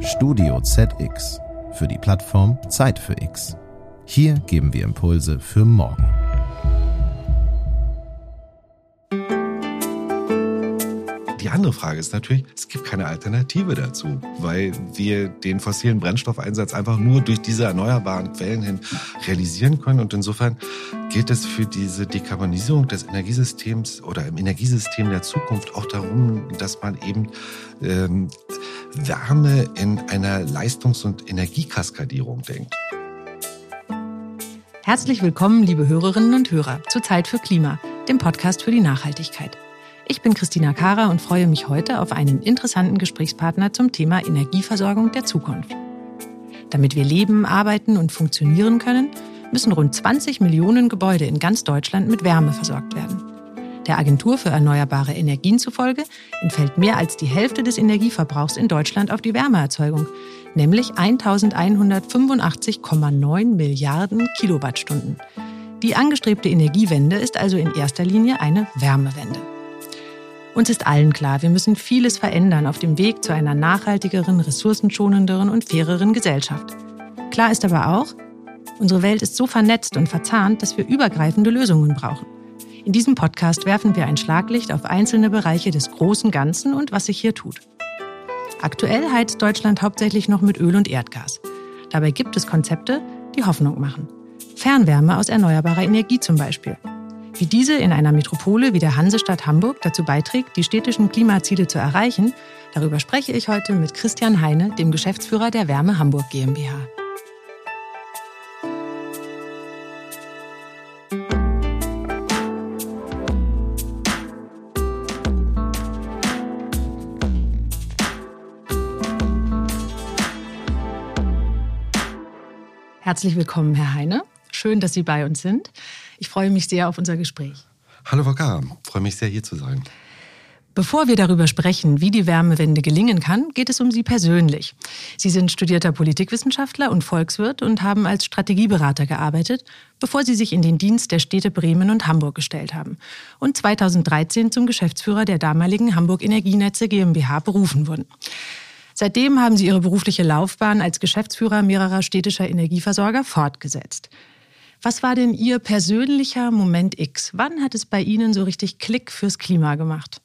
Studio ZX für die Plattform Zeit für X. Hier geben wir Impulse für morgen. Die andere Frage ist natürlich, es gibt keine Alternative dazu, weil wir den fossilen Brennstoffeinsatz einfach nur durch diese erneuerbaren Quellen hin realisieren können. Und insofern geht es für diese Dekarbonisierung des Energiesystems oder im Energiesystem der Zukunft auch darum, dass man eben ähm, Wärme in einer Leistungs- und Energiekaskadierung denkt. Herzlich willkommen, liebe Hörerinnen und Hörer, zu Zeit für Klima, dem Podcast für die Nachhaltigkeit. Ich bin Christina Kara und freue mich heute auf einen interessanten Gesprächspartner zum Thema Energieversorgung der Zukunft. Damit wir leben, arbeiten und funktionieren können, müssen rund 20 Millionen Gebäude in ganz Deutschland mit Wärme versorgt werden. Der Agentur für erneuerbare Energien zufolge entfällt mehr als die Hälfte des Energieverbrauchs in Deutschland auf die Wärmeerzeugung, nämlich 1185,9 Milliarden Kilowattstunden. Die angestrebte Energiewende ist also in erster Linie eine Wärmewende. Uns ist allen klar, wir müssen vieles verändern auf dem Weg zu einer nachhaltigeren, ressourcenschonenderen und faireren Gesellschaft. Klar ist aber auch, unsere Welt ist so vernetzt und verzahnt, dass wir übergreifende Lösungen brauchen. In diesem Podcast werfen wir ein Schlaglicht auf einzelne Bereiche des großen Ganzen und was sich hier tut. Aktuell heizt Deutschland hauptsächlich noch mit Öl und Erdgas. Dabei gibt es Konzepte, die Hoffnung machen. Fernwärme aus erneuerbarer Energie zum Beispiel. Wie diese in einer Metropole wie der Hansestadt Hamburg dazu beiträgt, die städtischen Klimaziele zu erreichen, darüber spreche ich heute mit Christian Heine, dem Geschäftsführer der Wärme Hamburg GmbH. Herzlich willkommen, Herr Heine. Schön, dass Sie bei uns sind. Ich freue mich sehr auf unser Gespräch. Hallo Waka, freue mich sehr hier zu sein. Bevor wir darüber sprechen, wie die Wärmewende gelingen kann, geht es um Sie persönlich. Sie sind studierter Politikwissenschaftler und Volkswirt und haben als Strategieberater gearbeitet, bevor Sie sich in den Dienst der Städte Bremen und Hamburg gestellt haben und 2013 zum Geschäftsführer der damaligen Hamburg Energienetze GmbH berufen wurden. Seitdem haben Sie Ihre berufliche Laufbahn als Geschäftsführer mehrerer städtischer Energieversorger fortgesetzt. Was war denn Ihr persönlicher Moment X? Wann hat es bei Ihnen so richtig Klick fürs Klima gemacht?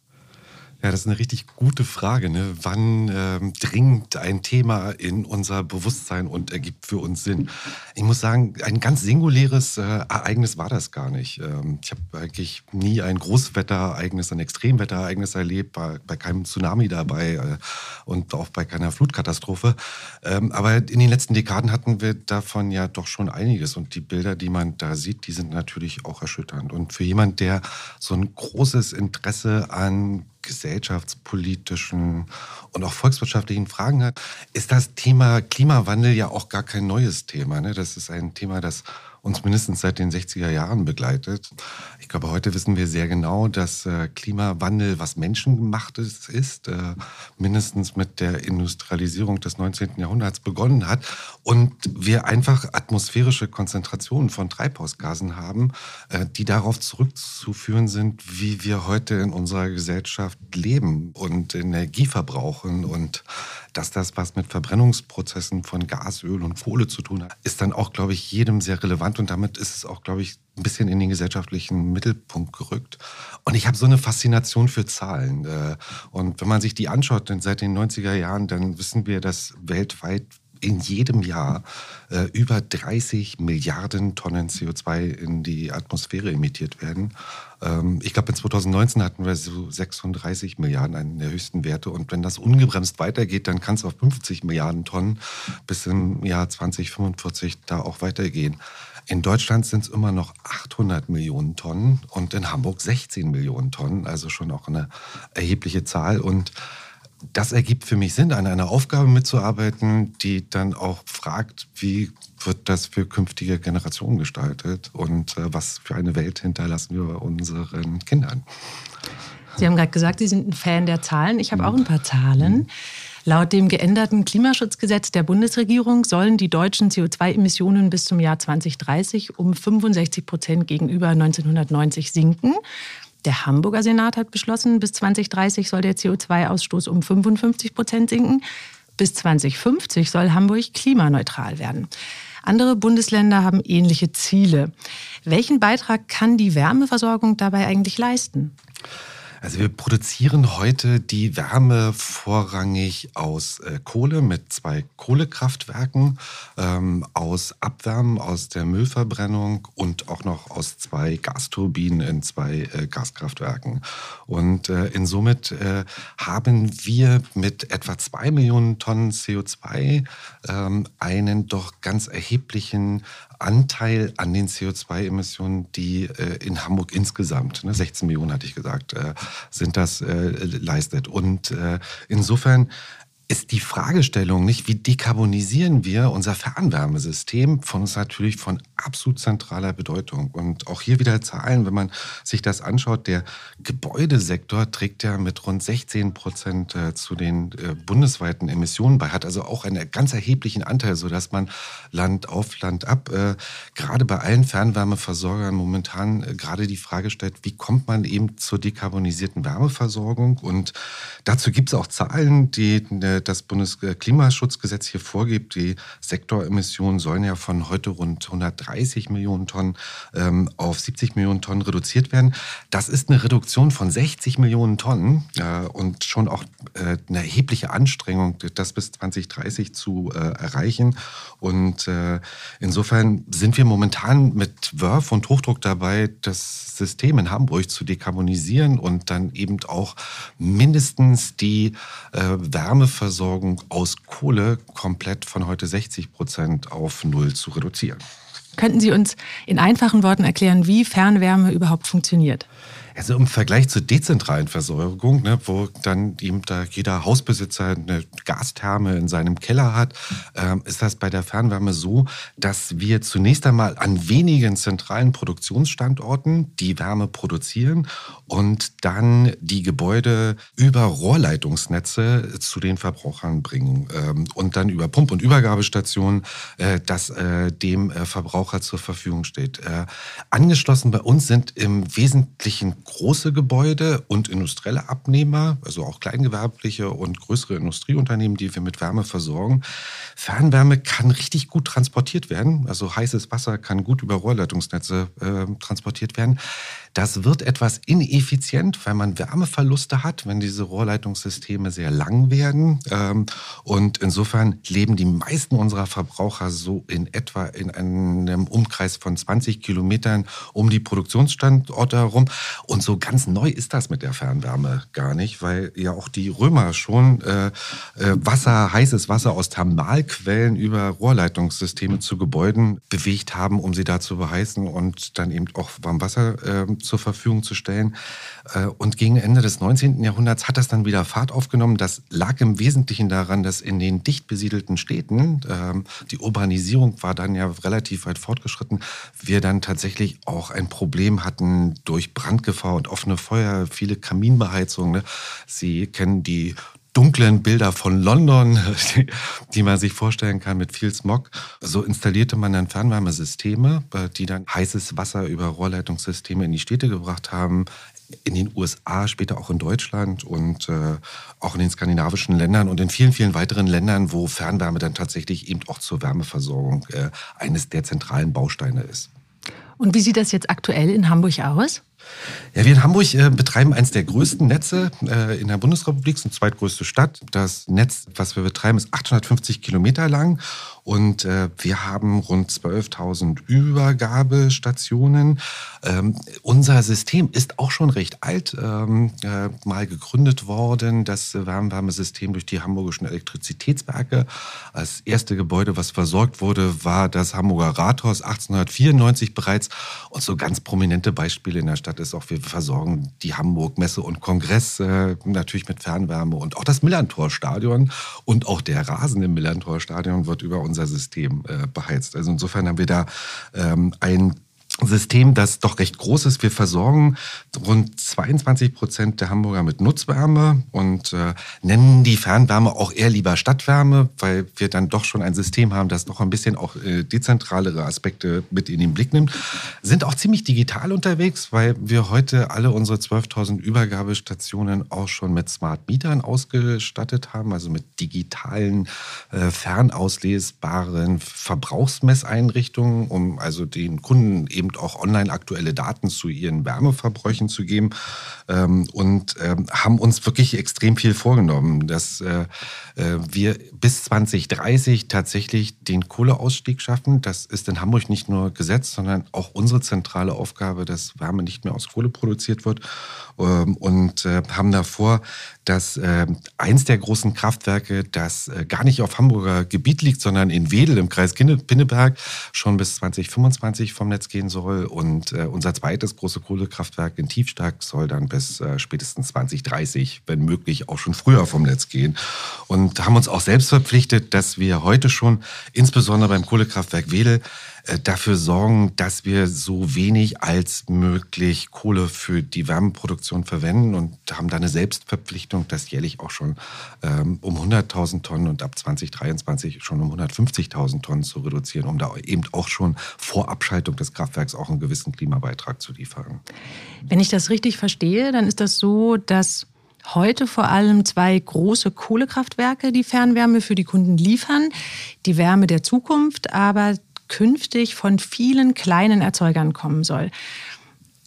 Ja, das ist eine richtig gute Frage. Ne? Wann ähm, dringt ein Thema in unser Bewusstsein und ergibt für uns Sinn? Ich muss sagen, ein ganz singuläres äh, Ereignis war das gar nicht. Ähm, ich habe eigentlich nie ein Großwetterereignis, ein Extremwetterereignis erlebt, war bei keinem Tsunami dabei äh, und auch bei keiner Flutkatastrophe. Ähm, aber in den letzten Dekaden hatten wir davon ja doch schon einiges. Und die Bilder, die man da sieht, die sind natürlich auch erschütternd. Und für jemand, der so ein großes Interesse an gesellschaftspolitischen und auch volkswirtschaftlichen Fragen hat, ist das Thema Klimawandel ja auch gar kein neues Thema. Ne? Das ist ein Thema, das uns mindestens seit den 60er Jahren begleitet. Ich glaube, heute wissen wir sehr genau, dass äh, Klimawandel was menschengemachtes ist, äh, mindestens mit der Industrialisierung des 19. Jahrhunderts begonnen hat und wir einfach atmosphärische Konzentrationen von Treibhausgasen haben, äh, die darauf zurückzuführen sind, wie wir heute in unserer Gesellschaft leben und Energie verbrauchen und dass das was mit Verbrennungsprozessen von Gas, Öl und Kohle zu tun hat, ist dann auch, glaube ich, jedem sehr relevant und damit ist es auch, glaube ich, ein bisschen in den gesellschaftlichen Mittelpunkt gerückt. Und ich habe so eine Faszination für Zahlen. Äh, und wenn man sich die anschaut, seit den 90er Jahren, dann wissen wir, dass weltweit in jedem Jahr äh, über 30 Milliarden Tonnen CO2 in die Atmosphäre emittiert werden. Ähm, ich glaube, in 2019 hatten wir so 36 Milliarden, einen der höchsten Werte. Und wenn das ungebremst weitergeht, dann kann es auf 50 Milliarden Tonnen bis im Jahr 2045 da auch weitergehen. In Deutschland sind es immer noch 800 Millionen Tonnen und in Hamburg 16 Millionen Tonnen, also schon auch eine erhebliche Zahl. Und das ergibt für mich Sinn, an einer Aufgabe mitzuarbeiten, die dann auch fragt, wie wird das für künftige Generationen gestaltet und äh, was für eine Welt hinterlassen wir unseren Kindern. Sie haben gerade gesagt, Sie sind ein Fan der Zahlen. Ich habe auch ein paar Zahlen. Mhm. Laut dem geänderten Klimaschutzgesetz der Bundesregierung sollen die deutschen CO2-Emissionen bis zum Jahr 2030 um 65 Prozent gegenüber 1990 sinken. Der Hamburger Senat hat beschlossen, bis 2030 soll der CO2-Ausstoß um 55 Prozent sinken. Bis 2050 soll Hamburg klimaneutral werden. Andere Bundesländer haben ähnliche Ziele. Welchen Beitrag kann die Wärmeversorgung dabei eigentlich leisten? Also wir produzieren heute die Wärme vorrangig aus äh, Kohle mit zwei Kohlekraftwerken, ähm, aus Abwärmen aus der Müllverbrennung und auch noch aus zwei Gasturbinen in zwei äh, Gaskraftwerken. Und äh, insomit äh, haben wir mit etwa zwei Millionen Tonnen CO2 ähm, einen doch ganz erheblichen Anteil an den CO2-Emissionen, die äh, in Hamburg insgesamt, ne, 16 Millionen hatte ich gesagt, äh, sind das äh, leistet. Und äh, insofern ist die Fragestellung nicht, wie dekarbonisieren wir unser Fernwärmesystem, von uns natürlich von absolut zentraler Bedeutung. Und auch hier wieder Zahlen, wenn man sich das anschaut, der Gebäudesektor trägt ja mit rund 16 Prozent äh, zu den äh, bundesweiten Emissionen bei, hat also auch einen ganz erheblichen Anteil, sodass man Land auf Land ab, äh, gerade bei allen Fernwärmeversorgern momentan gerade die Frage stellt, wie kommt man eben zur dekarbonisierten Wärmeversorgung? Und dazu gibt es auch Zahlen, die das Bundesklimaschutzgesetz hier vorgibt. Die Sektoremissionen sollen ja von heute rund 130 Millionen Tonnen ähm, auf 70 Millionen Tonnen reduziert werden. Das ist eine Reduktion von 60 Millionen Tonnen äh, und schon auch äh, eine erhebliche Anstrengung, das bis 2030 zu äh, erreichen. Und äh, insofern sind wir momentan mit Wörf und Hochdruck dabei, das System in Hamburg zu dekarbonisieren und dann eben auch mindestens die äh, Wärmeversorgung aus Kohle komplett von heute 60 Prozent auf Null zu reduzieren. Könnten Sie uns in einfachen Worten erklären, wie Fernwärme überhaupt funktioniert? Also im Vergleich zur dezentralen Versorgung, ne, wo dann eben da jeder Hausbesitzer eine Gastherme in seinem Keller hat, ähm, ist das bei der Fernwärme so, dass wir zunächst einmal an wenigen zentralen Produktionsstandorten die Wärme produzieren und dann die Gebäude über Rohrleitungsnetze zu den Verbrauchern bringen ähm, und dann über Pump- und Übergabestationen äh, das äh, dem äh, Verbraucher zur Verfügung steht. Äh, angeschlossen bei uns sind im Wesentlichen große Gebäude und industrielle Abnehmer, also auch kleingewerbliche und größere Industrieunternehmen, die wir mit Wärme versorgen. Fernwärme kann richtig gut transportiert werden, also heißes Wasser kann gut über Rohrleitungsnetze äh, transportiert werden. Das wird etwas ineffizient, weil man Wärmeverluste hat, wenn diese Rohrleitungssysteme sehr lang werden. Ähm, und insofern leben die meisten unserer Verbraucher so in etwa in einem Umkreis von 20 Kilometern um die Produktionsstandorte herum. Und so ganz neu ist das mit der Fernwärme gar nicht, weil ja auch die Römer schon äh, äh, Wasser, heißes Wasser aus Thermalquellen über Rohrleitungssysteme zu Gebäuden bewegt haben, um sie da zu beheißen und dann eben auch warm Wasser äh, zur Verfügung zu stellen. Äh, und gegen Ende des 19. Jahrhunderts hat das dann wieder Fahrt aufgenommen. Das lag im Wesentlichen daran, dass in den dicht besiedelten Städten, ähm, die Urbanisierung war dann ja relativ weit fortgeschritten, wir dann tatsächlich auch ein Problem hatten durch Brandgefahr und offene Feuer, viele Kaminbeheizungen. Ne? Sie kennen die dunklen Bilder von London, die, die, man sich vorstellen kann mit viel Smog. So installierte man dann Fernwärmesysteme, äh, die dann heißes Wasser über Rohrleitungssysteme in die Städte gebracht haben. In den USA, später auch in Deutschland und äh, auch in den skandinavischen Ländern und in vielen, vielen weiteren Ländern, wo Fernwärme dann tatsächlich eben auch zur Wärmeversorgung äh, eines der zentralen Bausteine ist. Und wie sieht das jetzt aktuell in Hamburg aus? Ja, wir in Hamburg äh, betreiben eines der größten Netze äh, in der Bundesrepublik, sind zweitgrößte Stadt. Das Netz, was wir betreiben, ist 850 Kilometer lang und äh, wir haben rund 12.000 Übergabestationen. Ähm, unser System ist auch schon recht alt, ähm, äh, mal gegründet worden, das Wärmewärmesystem durch die hamburgischen Elektrizitätswerke. Das erste Gebäude, was versorgt wurde, war das Hamburger Rathaus 1894 bereits. Und so ganz prominente Beispiele in der Stadt ist auch, wir versorgen die Hamburg Messe und Kongress äh, natürlich mit Fernwärme und auch das Millantor-Stadion und auch der Rasen im Millantor-Stadion wird über uns unser System äh, beheizt. Also insofern haben wir da ähm, ein System, das doch recht groß ist. Wir versorgen rund 22 Prozent der Hamburger mit Nutzwärme und äh, nennen die Fernwärme auch eher lieber Stadtwärme, weil wir dann doch schon ein System haben, das doch ein bisschen auch äh, dezentralere Aspekte mit in den Blick nimmt. Sind auch ziemlich digital unterwegs, weil wir heute alle unsere 12.000 Übergabestationen auch schon mit Smart Mietern ausgestattet haben, also mit digitalen, äh, fernauslesbaren Verbrauchsmesseinrichtungen, um also den Kunden eben eben auch online aktuelle Daten zu ihren Wärmeverbräuchen zu geben ähm, und ähm, haben uns wirklich extrem viel vorgenommen, dass äh, äh wir bis 2030 tatsächlich den Kohleausstieg schaffen. Das ist in Hamburg nicht nur Gesetz, sondern auch unsere zentrale Aufgabe, dass Wärme nicht mehr aus Kohle produziert wird ähm, und äh, haben davor, dass äh, eins der großen Kraftwerke, das äh, gar nicht auf Hamburger Gebiet liegt, sondern in Wedel im Kreis Pinneberg, schon bis 2025 vom Netz gehen soll. Und unser zweites große Kohlekraftwerk in Tiefstark soll dann bis spätestens 2030, wenn möglich, auch schon früher vom Netz gehen. Und haben uns auch selbst verpflichtet, dass wir heute schon, insbesondere beim Kohlekraftwerk Wedel, äh, dafür sorgen, dass wir so wenig als möglich Kohle für die Wärmeproduktion verwenden und haben da eine Selbstverpflichtung, das jährlich auch schon ähm, um 100.000 Tonnen und ab 2023 schon um 150.000 Tonnen zu reduzieren, um da eben auch schon vor Abschaltung des Kraftwerks auch einen gewissen Klimabeitrag zu liefern. Wenn ich das richtig verstehe, dann ist das so, dass heute vor allem zwei große Kohlekraftwerke die Fernwärme für die Kunden liefern, die Wärme der Zukunft, aber künftig von vielen kleinen Erzeugern kommen soll.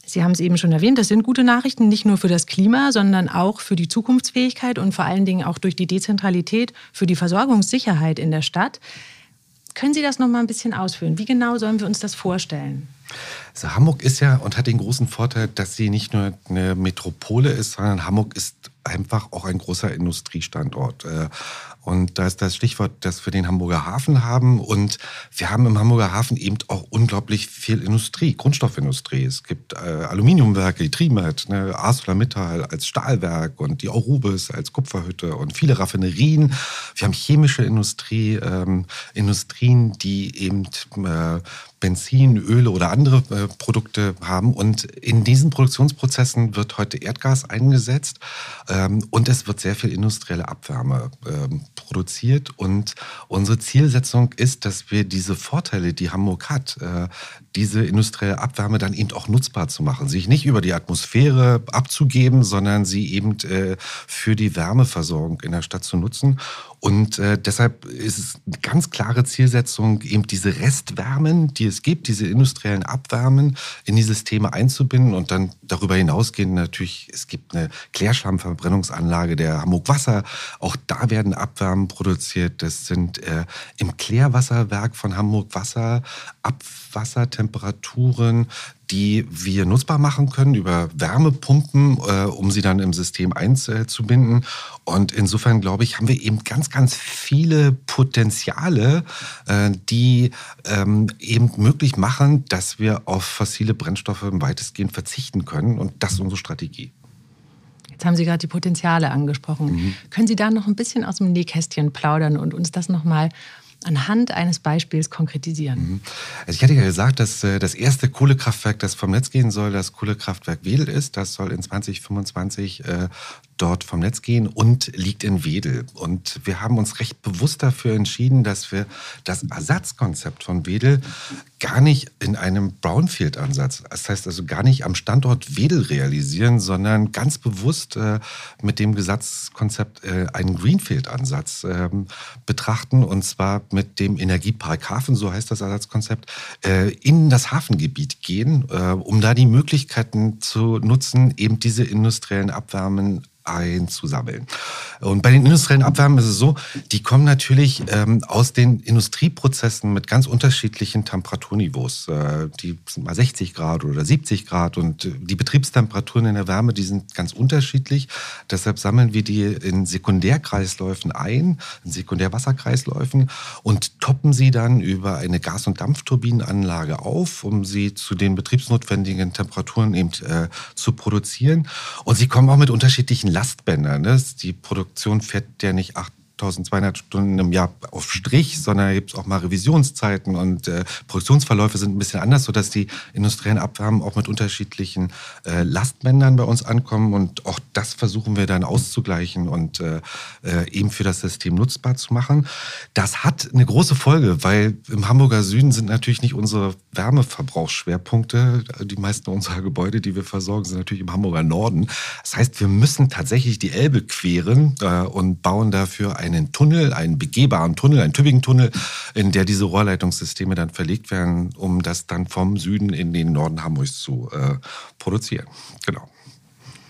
Sie haben es eben schon erwähnt, das sind gute Nachrichten, nicht nur für das Klima, sondern auch für die Zukunftsfähigkeit und vor allen Dingen auch durch die Dezentralität für die Versorgungssicherheit in der Stadt. Können Sie das noch mal ein bisschen ausführen? Wie genau sollen wir uns das vorstellen? Also Hamburg ist ja und hat den großen Vorteil, dass sie nicht nur eine Metropole ist, sondern Hamburg ist einfach auch ein großer Industriestandort. Und da ist das Stichwort, dass wir den Hamburger Hafen haben. Und wir haben im Hamburger Hafen eben auch unglaublich viel Industrie, Grundstoffindustrie. Es gibt äh, Aluminiumwerke, die Trimet, ne, ArcelorMittal als Stahlwerk und die Aurubis als Kupferhütte und viele Raffinerien. Wir haben chemische Industrie, ähm, Industrien, die eben äh, Benzin, Öle oder andere äh, Produkte haben. Und in diesen Produktionsprozessen wird heute Erdgas eingesetzt ähm, und es wird sehr viel industrielle Abwärme ähm, produziert. Und unsere Zielsetzung ist, dass wir diese Vorteile, die Hamburg hat, äh, diese industrielle Abwärme dann eben auch nutzbar zu machen. Sich nicht über die Atmosphäre abzugeben, sondern sie eben äh, für die Wärmeversorgung in der Stadt zu nutzen. Und äh, deshalb ist es eine ganz klare Zielsetzung, eben diese Restwärmen, die es gibt, diese industriellen Abwärmen in die Systeme einzubinden und dann darüber hinausgehend natürlich, es gibt eine Klärschlammverbrennungsanlage der Hamburg Wasser. Auch da werden Abwärmen produziert. Das sind äh, im Klärwasserwerk von Hamburg Wasser Abwassertemperaturen, die wir nutzbar machen können über Wärmepumpen, äh, um sie dann im System einzubinden. Und insofern glaube ich, haben wir eben ganz, ganz viele Potenziale, äh, die ähm, eben möglich machen, dass wir auf fossile Brennstoffe weitestgehend verzichten können. Und das ist unsere Strategie. Jetzt haben Sie gerade die Potenziale angesprochen. Mhm. Können Sie da noch ein bisschen aus dem Nähkästchen plaudern und uns das nochmal anhand eines Beispiels konkretisieren? Mhm. Also ich hatte ja gesagt, dass äh, das erste Kohlekraftwerk, das vom Netz gehen soll, das Kohlekraftwerk Wedel ist. Das soll in 2025 äh, dort vom Netz gehen und liegt in Wedel. Und wir haben uns recht bewusst dafür entschieden, dass wir das Ersatzkonzept von Wedel gar nicht in einem Brownfield-Ansatz, das heißt also gar nicht am Standort Wedel realisieren, sondern ganz bewusst äh, mit dem Gesatzkonzept äh, einen Greenfield-Ansatz äh, betrachten und zwar mit dem Energiepark Hafen, so heißt das Ersatzkonzept, äh, in das Hafengebiet gehen, äh, um da die Möglichkeiten zu nutzen, eben diese industriellen Abwärmen einzusammeln. Und bei den industriellen Abwärmen ist es so, die kommen natürlich ähm, aus den Industrieprozessen mit ganz unterschiedlichen Temperaturniveaus. Äh, die sind mal 60 Grad oder 70 Grad und äh, die Betriebstemperaturen in der Wärme, die sind ganz unterschiedlich. Deshalb sammeln wir die in Sekundärkreisläufen ein, in Sekundärwasserkreisläufen und toppen sie dann über eine Gas- und Dampfturbinenanlage auf, um sie zu den betriebsnotwendigen Temperaturen eben äh, zu produzieren. Und sie kommen auch mit unterschiedlichen Lastbänder. Ne? Die Produktion fährt ja nicht acht 1200 Stunden im Jahr auf Strich, sondern da gibt es auch mal Revisionszeiten und äh, Produktionsverläufe sind ein bisschen anders, sodass die industriellen Abwärmen auch mit unterschiedlichen äh, Lastbändern bei uns ankommen und auch das versuchen wir dann auszugleichen und äh, äh eben für das System nutzbar zu machen. Das hat eine große Folge, weil im Hamburger Süden sind natürlich nicht unsere Wärmeverbrauchsschwerpunkte. Die meisten unserer Gebäude, die wir versorgen, sind natürlich im Hamburger Norden. Das heißt, wir müssen tatsächlich die Elbe queren äh, und bauen dafür einen Tunnel, einen begehbaren Tunnel, einen Tübingen-Tunnel, in der diese Rohrleitungssysteme dann verlegt werden, um das dann vom Süden in den Norden Hamburgs zu äh, produzieren. Genau.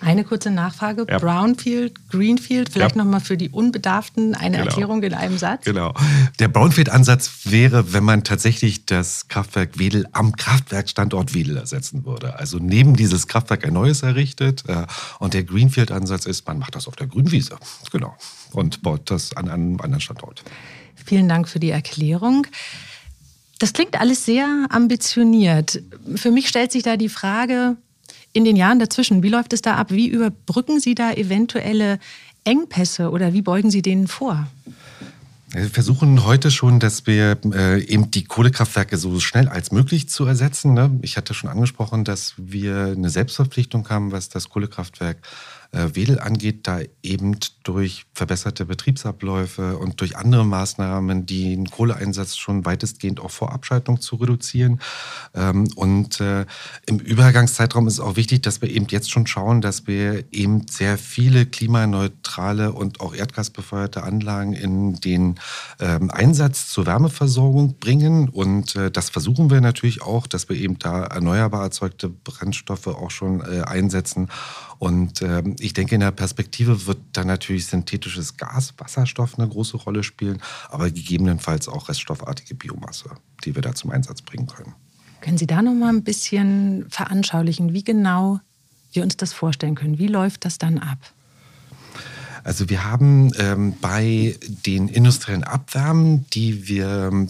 Eine kurze Nachfrage. Ja. Brownfield, Greenfield, vielleicht ja. nochmal für die Unbedarften eine genau. Erklärung in einem Satz. Genau. Der Brownfield-Ansatz wäre, wenn man tatsächlich das Kraftwerk Wedel am Kraftwerkstandort Wedel ersetzen würde. Also neben dieses Kraftwerk ein neues errichtet. Äh, und der Greenfield-Ansatz ist, man macht das auf der Grünwiese. Genau. Und baut das an einem anderen Standort. Vielen Dank für die Erklärung. Das klingt alles sehr ambitioniert. Für mich stellt sich da die Frage, in den Jahren dazwischen, wie läuft es da ab? Wie überbrücken Sie da eventuelle Engpässe oder wie beugen Sie denen vor? Wir versuchen heute schon, dass wir äh, eben die Kohlekraftwerke so schnell als möglich zu ersetzen. Ne? Ich hatte schon angesprochen, dass wir eine Selbstverpflichtung haben, was das Kohlekraftwerk äh, Wedel angeht, da eben durch verbesserte Betriebsabläufe und durch andere Maßnahmen den Kohleeinsatz schon weitestgehend auch vor Abschaltung zu reduzieren. Ähm, und äh, im Übergangszeitraum ist es auch wichtig, dass wir eben jetzt schon schauen, dass wir eben sehr viele klimaneutrale und auch erdgasbefeuerte Anlagen in den ähm, Einsatz zur Wärmeversorgung bringen. Und äh, das versuchen wir natürlich auch, dass wir eben da erneuerbar erzeugte Brennstoffe auch schon einsetzen. Und ähm, ich denke, in der Perspektive wird dann natürlich synthetisches Gas, Wasserstoff eine große Rolle spielen, aber gegebenenfalls auch reststoffartige Biomasse, die wir da zum Einsatz bringen können. Können Sie da noch mal ein bisschen veranschaulichen, wie genau wir uns das vorstellen können? Wie läuft das dann ab? Also wir haben ähm, bei den industriellen Abwärmen, die wir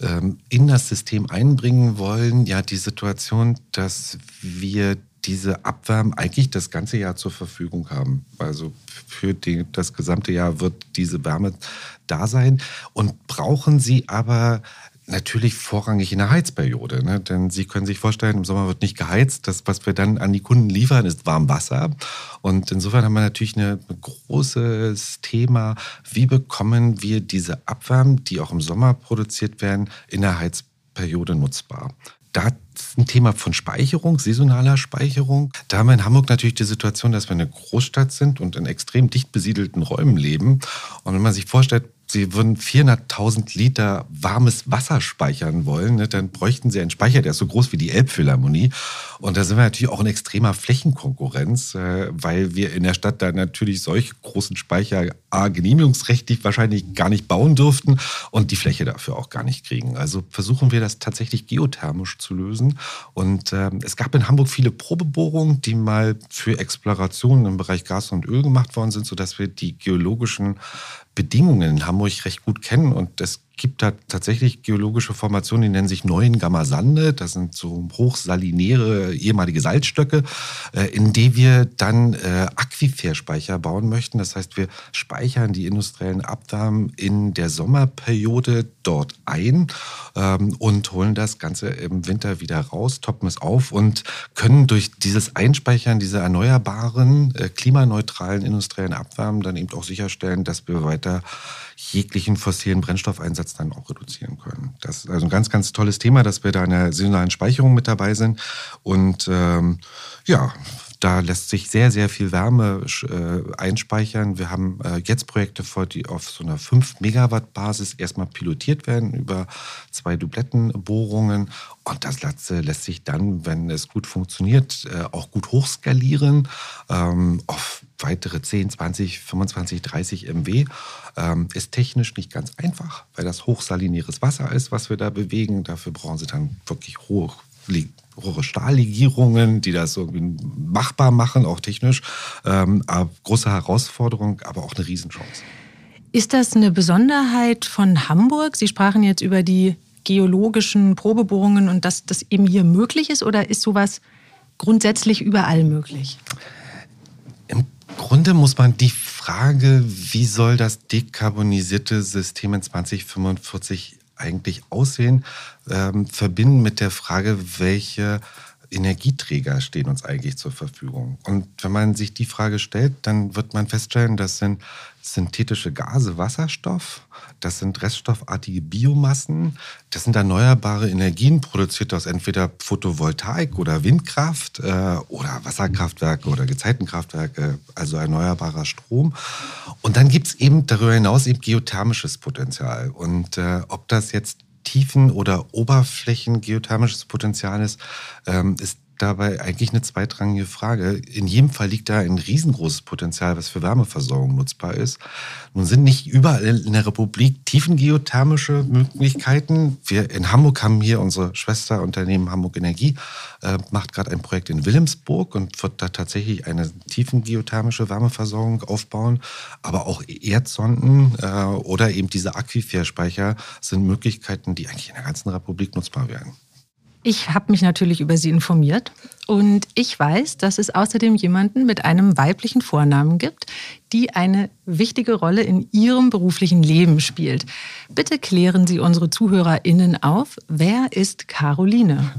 ähm, in das System einbringen wollen, ja die Situation, dass wir diese Abwärme eigentlich das ganze Jahr zur Verfügung haben. Also für die, das gesamte Jahr wird diese Wärme da sein und brauchen sie aber natürlich vorrangig in der Heizperiode. Ne? Denn Sie können sich vorstellen, im Sommer wird nicht geheizt. Das, was wir dann an die Kunden liefern, ist warm Wasser. Und insofern haben wir natürlich ein großes Thema, wie bekommen wir diese Abwärme, die auch im Sommer produziert werden, in der Heizperiode nutzbar da ein Thema von Speicherung, saisonaler Speicherung. Da haben wir in Hamburg natürlich die Situation, dass wir eine Großstadt sind und in extrem dicht besiedelten Räumen leben. Und wenn man sich vorstellt, Sie würden 400.000 Liter warmes Wasser speichern wollen, ne, dann bräuchten Sie einen Speicher, der ist so groß wie die Elbphilharmonie. Und da sind wir natürlich auch in extremer Flächenkonkurrenz, äh, weil wir in der Stadt da natürlich solch großen Speicher A, genehmigungsrechtlich wahrscheinlich gar nicht bauen dürften und die Fläche dafür auch gar nicht kriegen. Also versuchen wir das tatsächlich geothermisch zu lösen. Und äh, es gab in Hamburg viele Probebohrungen, die mal für Explorationen im Bereich Gas und Öl gemacht worden sind, sodass wir die geologischen Bedingungen in Hamburg recht gut kennen. Und es gibt da tatsächlich geologische Formationen, die nennen sich Neuen Gammasande. Das sind so hochsalinäre ehemalige Salzstöcke, äh, in die wir dann äh, Aquiferspeicher bauen möchten. Das heißt, wir speichern die industriellen Abwärmen in der Sommerperiode dort ein ähm, und holen das Ganze im Winter wieder raus, toppen es auf und können durch dieses Einspeichern dieser erneuerbaren, äh, klimaneutralen industriellen Abwärmen dann eben auch sicherstellen, dass wir weiter jeglichen fossilen Brennstoffeinsatz dann auch reduzieren können. Das ist also ein ganz, ganz tolles Thema, dass wir da in der saisonalen Speicherung mit dabei sind. Und ähm, ja, da lässt sich sehr, sehr viel Wärme äh, einspeichern. Wir haben äh, jetzt Projekte vor, die auf so einer 5-Megawatt-Basis erstmal pilotiert werden über zwei Dublettenbohrungen. Und das lässt, lässt sich dann, wenn es gut funktioniert, äh, auch gut hochskalieren ähm, auf weitere 10, 20, 25, 30 MW. Ähm, ist technisch nicht ganz einfach, weil das hochsalinäres Wasser ist, was wir da bewegen. Dafür brauchen sie dann wirklich hoch hohe Stahllegierungen, die das irgendwie machbar machen, auch technisch. Ähm, große Herausforderung, aber auch eine Riesenchance. Ist das eine Besonderheit von Hamburg? Sie sprachen jetzt über die geologischen Probebohrungen und dass das eben hier möglich ist oder ist sowas grundsätzlich überall möglich? Grunde muss man die Frage, wie soll das dekarbonisierte System in 2045 eigentlich aussehen, ähm, verbinden mit der Frage, welche Energieträger stehen uns eigentlich zur Verfügung? Und wenn man sich die Frage stellt, dann wird man feststellen, das sind synthetische Gase, Wasserstoff, das sind reststoffartige Biomassen, das sind erneuerbare Energien, produziert aus entweder Photovoltaik oder Windkraft äh, oder Wasserkraftwerke oder Gezeitenkraftwerke, also erneuerbarer Strom. Und dann gibt es eben darüber hinaus eben geothermisches Potenzial. Und äh, ob das jetzt Tiefen- oder Oberflächen-geothermisches Potenzial ist, ähm, ist dabei eigentlich eine zweitrangige Frage. In jedem Fall liegt da ein riesengroßes Potenzial, was für Wärmeversorgung nutzbar ist. Nun sind nicht überall in der Republik tiefengeothermische Möglichkeiten. Wir in Hamburg haben hier unsere Schwesterunternehmen Hamburg Energie, äh, macht gerade ein Projekt in Wilhelmsburg und wird da tatsächlich eine tiefengeothermische Wärmeversorgung aufbauen. Aber auch Erdsonden äh, oder eben diese Aquiferspeicher sind Möglichkeiten, die eigentlich in der ganzen Republik nutzbar wären. Ich habe mich natürlich über Sie informiert und ich weiß, dass es außerdem jemanden mit einem weiblichen Vornamen gibt, die eine wichtige Rolle in Ihrem beruflichen Leben spielt. Bitte klären Sie unsere ZuhörerInnen auf. Wer ist Caroline?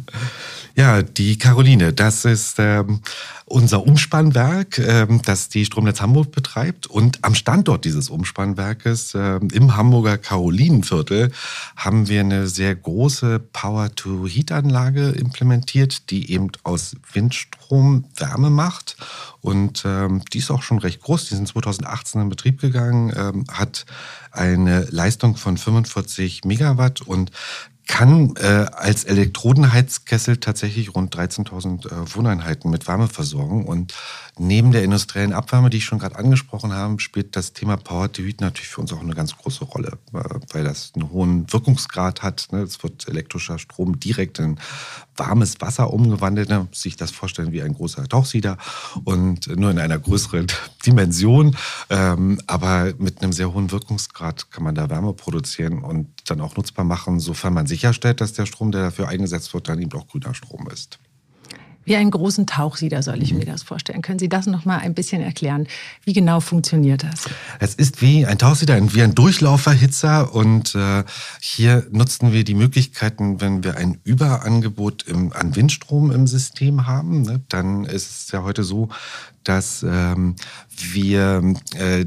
Ja, die Caroline, das ist ähm, unser Umspannwerk, ähm, das die Stromnetz Hamburg betreibt. Und am Standort dieses Umspannwerkes ähm, im Hamburger Karolinenviertel haben wir eine sehr große Power-to-Heat-Anlage implementiert, die eben aus Windstrom Wärme macht. Und ähm, die ist auch schon recht groß. Die sind 2018 in Betrieb gegangen, ähm, hat eine Leistung von 45 Megawatt und kann äh, als Elektrodenheizkessel tatsächlich rund 13.000 äh, Wohneinheiten mit Wärme versorgen. Und neben der industriellen Abwärme, die ich schon gerade angesprochen habe, spielt das Thema Power to Heat natürlich für uns auch eine ganz große Rolle, äh, weil das einen hohen Wirkungsgrad hat. Ne? Es wird elektrischer Strom direkt in warmes Wasser umgewandelt. Ne? Sich das vorstellen wie ein großer Tauchsieder und nur in einer größeren Dimension. Ähm, aber mit einem sehr hohen Wirkungsgrad kann man da Wärme produzieren und dann auch nutzbar machen, sofern man sicherstellt, dass der Strom, der dafür eingesetzt wird, dann eben auch grüner Strom ist. Wie einen großen Tauchsieder soll ich mir das vorstellen. Können Sie das noch mal ein bisschen erklären? Wie genau funktioniert das? Es ist wie ein Tauchsieder, wie ein Durchlauferhitzer. Und äh, hier nutzen wir die Möglichkeiten, wenn wir ein Überangebot im, an Windstrom im System haben, ne, dann ist es ja heute so, dass ähm, wir äh,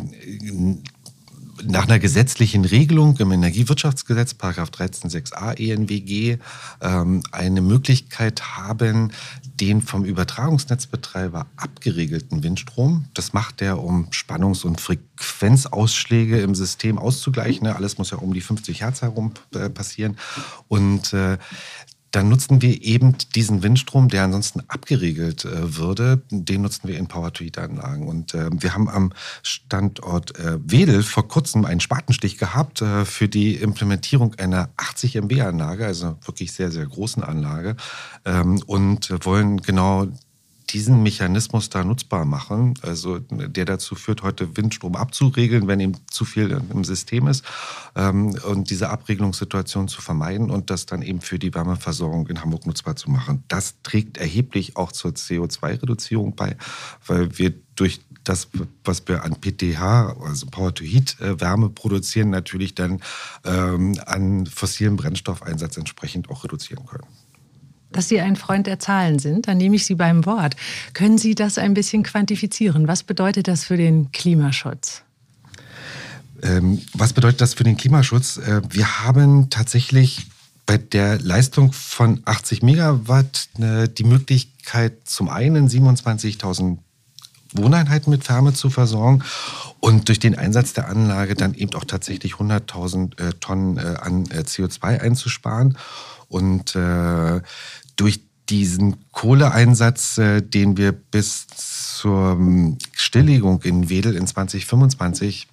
nach einer gesetzlichen Regelung im Energiewirtschaftsgesetz, Paragraph 13.6a ENWG, ähm, eine Möglichkeit haben, den vom Übertragungsnetzbetreiber abgeregelten Windstrom, das macht er, um Spannungs- und Frequenzausschläge im System auszugleichen. Alles muss ja um die 50 Hertz herum äh, passieren. Und äh, dann nutzen wir eben diesen Windstrom, der ansonsten abgeregelt äh, würde, den nutzen wir in Power-to-Heat-Anlagen. Und äh, wir haben am Standort äh, Wedel vor kurzem einen Spatenstich gehabt für die Implementierung einer 80 MB-Anlage, also wirklich sehr, sehr großen Anlage. Ähm, und wollen genau diesen Mechanismus da nutzbar machen, also der dazu führt, heute Windstrom abzuregeln, wenn ihm zu viel im System ist ähm, und diese Abregelungssituation zu vermeiden und das dann eben für die Wärmeversorgung in Hamburg nutzbar zu machen. Das trägt erheblich auch zur CO2-Reduzierung bei, weil wir durch das, was wir an PTH, also Power-to-Heat-Wärme äh, produzieren, natürlich dann ähm, an fossilen Brennstoffeinsatz entsprechend auch reduzieren können dass Sie ein Freund der Zahlen sind, dann nehme ich Sie beim Wort. Können Sie das ein bisschen quantifizieren? Was bedeutet das für den Klimaschutz? Ähm, was bedeutet das für den Klimaschutz? Äh, wir haben tatsächlich bei der Leistung von 80 Megawatt äh, die Möglichkeit, zum einen 27.000 Wohneinheiten mit Wärme zu versorgen und durch den Einsatz der Anlage dann eben auch tatsächlich 100.000 äh, Tonnen äh, an äh, CO2 einzusparen. Und äh, durch diesen Kohleeinsatz, äh, den wir bis zur ähm, Stilllegung in Wedel in 2025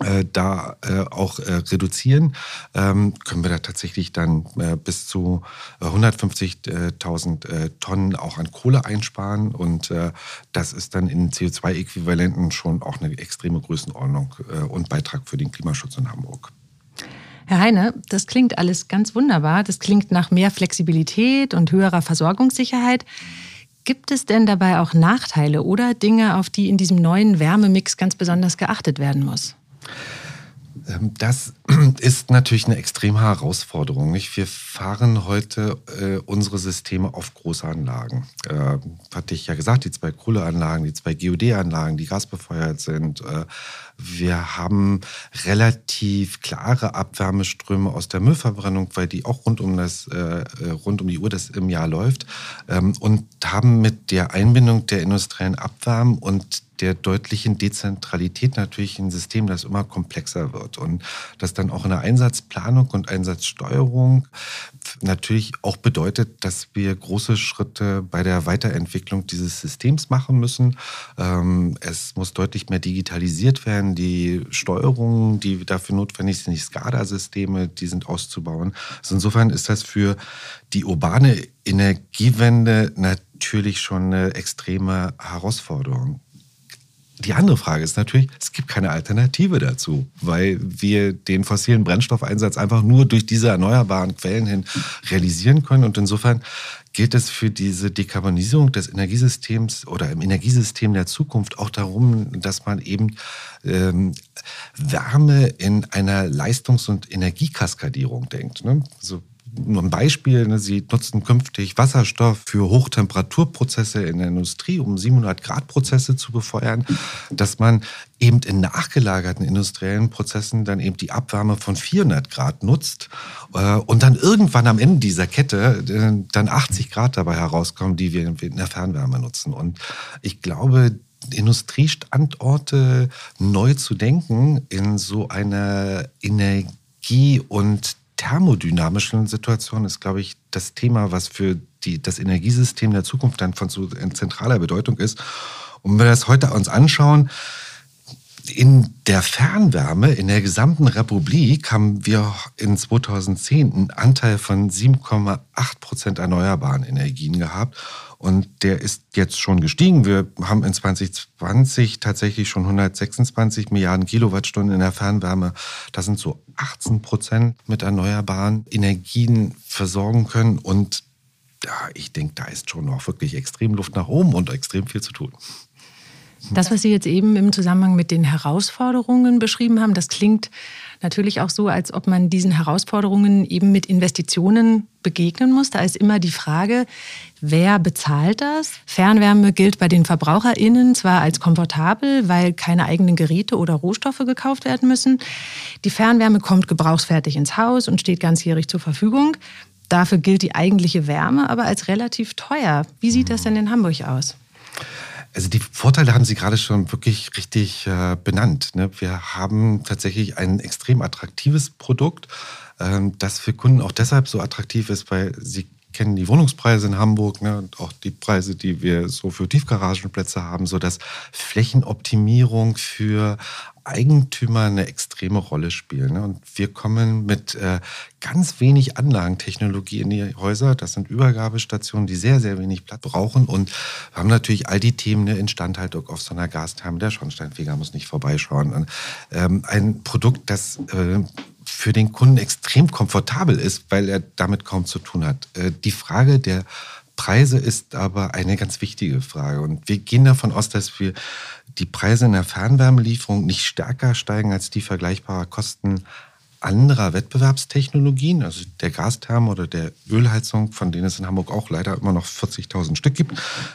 äh, da äh, auch äh, reduzieren, ähm, können wir da tatsächlich dann äh, bis zu 150.000 äh, Tonnen auch an Kohle einsparen und das ist dann in CO2-Äquivalenten schon auch eine extreme Größenordnung und Beitrag für den Klimaschutz in Hamburg. Herr Heine, das klingt alles ganz wunderbar. Das klingt nach mehr Flexibilität und höherer Versorgungssicherheit. Gibt es denn dabei auch Nachteile oder Dinge, auf die in diesem neuen Wärmemix ganz besonders geachtet werden muss? Ähm, das ist natürlich eine extreme Herausforderung. Nicht? Wir fahren heute äh, unsere Systeme auf Großanlagen. Äh, hatte ich ja gesagt, die zwei Kohleanlagen, die zwei GOD-Anlagen, die gasbefeuert sind. Äh, wir haben relativ klare Abwärmeströme aus der Müllverbrennung, weil die auch rund um, das, äh, rund um die Uhr das im Jahr läuft. Ähm, und haben mit der Einbindung der industriellen Abwärme und der deutlichen Dezentralität natürlich ein System, das immer komplexer wird und das dann auch in der Einsatzplanung und Einsatzsteuerung natürlich auch bedeutet, dass wir große Schritte bei der Weiterentwicklung dieses Systems machen müssen. Ähm, es muss deutlich mehr digitalisiert werden. Die Steuerungen, die dafür notwendig sind, die SCADA-Systeme, die sind auszubauen. Also insofern ist das für die urbane Energiewende natürlich schon eine extreme Herausforderung. Die andere Frage ist natürlich, es gibt keine Alternative dazu, weil wir den fossilen Brennstoffeinsatz einfach nur durch diese erneuerbaren Quellen hin realisieren können. Und insofern geht es für diese Dekarbonisierung des Energiesystems oder im Energiesystem der Zukunft auch darum, dass man eben ähm, Wärme in einer Leistungs- und Energiekaskadierung denkt. Ne? Also nur ein Beispiel, ne, sie nutzen künftig Wasserstoff für Hochtemperaturprozesse in der Industrie, um 700 Grad Prozesse zu befeuern, dass man eben in nachgelagerten industriellen Prozessen dann eben die Abwärme von 400 Grad nutzt äh, und dann irgendwann am Ende dieser Kette äh, dann 80 Grad dabei herauskommen, die wir in der Fernwärme nutzen. Und ich glaube, Industriestandorte neu zu denken in so einer Energie- und thermodynamischen Situation ist, glaube ich, das Thema, was für die, das Energiesystem der Zukunft dann von so zentraler Bedeutung ist. Und wenn wir das heute uns anschauen, in der Fernwärme in der gesamten Republik haben wir in 2010 einen Anteil von 7,8 Prozent erneuerbaren Energien gehabt. Und der ist jetzt schon gestiegen. Wir haben in 2020 tatsächlich schon 126 Milliarden Kilowattstunden in der Fernwärme. Das sind so 18 Prozent mit erneuerbaren Energien versorgen können. Und ja, ich denke, da ist schon noch wirklich extrem Luft nach oben und extrem viel zu tun. Das, was Sie jetzt eben im Zusammenhang mit den Herausforderungen beschrieben haben, das klingt natürlich auch so, als ob man diesen Herausforderungen eben mit Investitionen begegnen muss. Da ist immer die Frage, wer bezahlt das? Fernwärme gilt bei den VerbraucherInnen zwar als komfortabel, weil keine eigenen Geräte oder Rohstoffe gekauft werden müssen. Die Fernwärme kommt gebrauchsfertig ins Haus und steht ganzjährig zur Verfügung. Dafür gilt die eigentliche Wärme aber als relativ teuer. Wie sieht das denn in Hamburg aus? Also die Vorteile haben Sie gerade schon wirklich richtig äh, benannt. Ne? Wir haben tatsächlich ein extrem attraktives Produkt, ähm, das für Kunden auch deshalb so attraktiv ist, weil sie kennen die Wohnungspreise in Hamburg ne, und auch die Preise, die wir so für Tiefgaragenplätze haben, so dass Flächenoptimierung für Eigentümer eine extreme Rolle spielen. Ne? Und wir kommen mit äh, ganz wenig Anlagentechnologie in die Häuser. Das sind Übergabestationen, die sehr, sehr wenig Platz brauchen. Und wir haben natürlich all die Themen, eine Instandhaltung auf so einer Gastherme. Der Schornsteinfeger muss nicht vorbeischauen. Und, ähm, ein Produkt, das äh, für den Kunden extrem komfortabel ist, weil er damit kaum zu tun hat. Äh, die Frage der Preise ist aber eine ganz wichtige Frage. Und wir gehen davon aus, dass wir die Preise in der Fernwärmelieferung nicht stärker steigen als die vergleichbaren Kosten anderer Wettbewerbstechnologien, also der Gastherme oder der Ölheizung, von denen es in Hamburg auch leider immer noch 40.000 Stück gibt.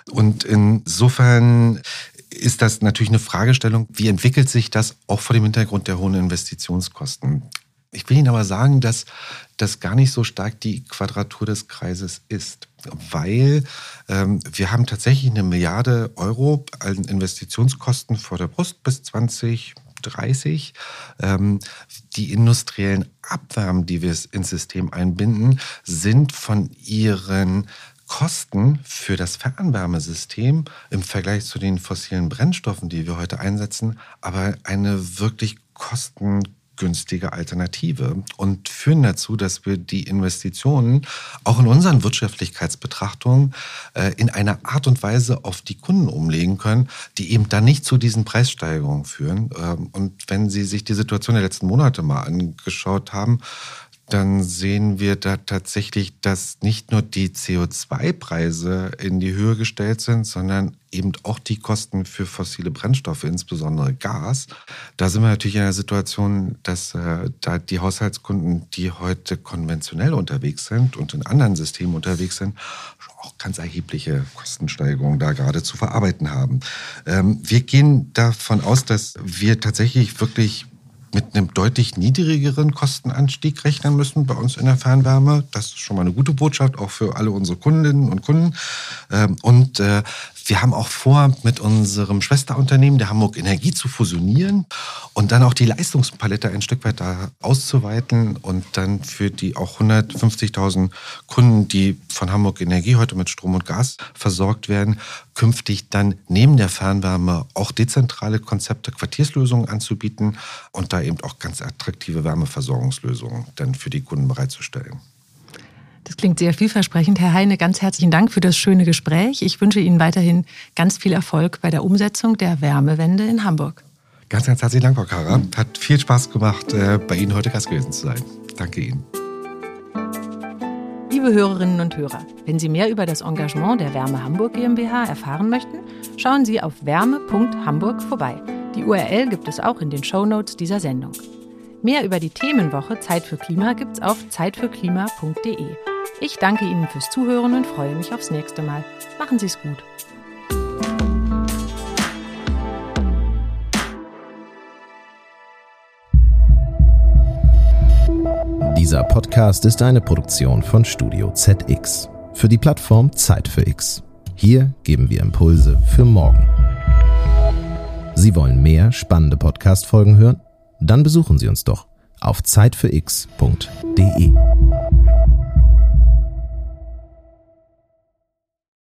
Und insofern ist das natürlich eine Fragestellung, wie entwickelt sich das auch vor dem Hintergrund der hohen Investitionskosten? Ich will Ihnen aber sagen, dass das gar nicht so stark die Quadratur des Kreises ist, weil ähm, wir haben tatsächlich eine Milliarde Euro an Investitionskosten vor der Brust bis 2030. Ähm, die industriellen Abwärmen, die wir ins System einbinden, sind von ihren Kosten für das Fernwärmesystem im Vergleich zu den fossilen Brennstoffen, die wir heute einsetzen, aber eine wirklich kosten günstige Alternative und führen dazu, dass wir die Investitionen auch in unseren Wirtschaftlichkeitsbetrachtungen äh, in einer Art und Weise auf die Kunden umlegen können, die eben dann nicht zu diesen Preissteigerungen führen. Ähm, und wenn Sie sich die Situation der letzten Monate mal angeschaut haben, dann sehen wir da tatsächlich, dass nicht nur die CO2-Preise in die Höhe gestellt sind, sondern eben auch die Kosten für fossile Brennstoffe, insbesondere Gas. Da sind wir natürlich in einer Situation, dass äh, da die Haushaltskunden, die heute konventionell unterwegs sind und in anderen Systemen unterwegs sind, auch ganz erhebliche Kostensteigerungen da gerade zu verarbeiten haben. Ähm, wir gehen davon aus, dass wir tatsächlich wirklich mit einem deutlich niedrigeren Kostenanstieg rechnen müssen bei uns in der Fernwärme. Das ist schon mal eine gute Botschaft, auch für alle unsere Kundinnen und Kunden. Ähm, und äh, wir haben auch vor, mit unserem Schwesterunternehmen, der Hamburg Energie, zu fusionieren und dann auch die Leistungspalette ein Stück weit da auszuweiten und dann für die auch 150.000 Kunden, die von Hamburg Energie heute mit Strom und Gas versorgt werden, künftig dann neben der Fernwärme auch dezentrale Konzepte, Quartierslösungen anzubieten und da eben auch ganz attraktive Wärmeversorgungslösungen dann für die Kunden bereitzustellen. Das klingt sehr vielversprechend. Herr Heine, ganz herzlichen Dank für das schöne Gespräch. Ich wünsche Ihnen weiterhin ganz viel Erfolg bei der Umsetzung der Wärmewende in Hamburg. Ganz, ganz herzlichen Dank, Frau Kara. Hat viel Spaß gemacht, äh, bei Ihnen heute Gast gewesen zu sein. Danke Ihnen. Liebe Hörerinnen und Hörer, wenn Sie mehr über das Engagement der Wärme Hamburg GmbH erfahren möchten, schauen Sie auf wärme.hamburg vorbei. Die URL gibt es auch in den Shownotes dieser Sendung. Mehr über die Themenwoche Zeit für Klima gibt's auf zeitfürklima.de. Ich danke Ihnen fürs Zuhören und freue mich aufs nächste Mal. Machen Sie es gut. Dieser Podcast ist eine Produktion von Studio ZX für die Plattform Zeit für X. Hier geben wir Impulse für morgen. Sie wollen mehr spannende Podcast-Folgen hören? Dann besuchen Sie uns doch auf zeitfürx.de.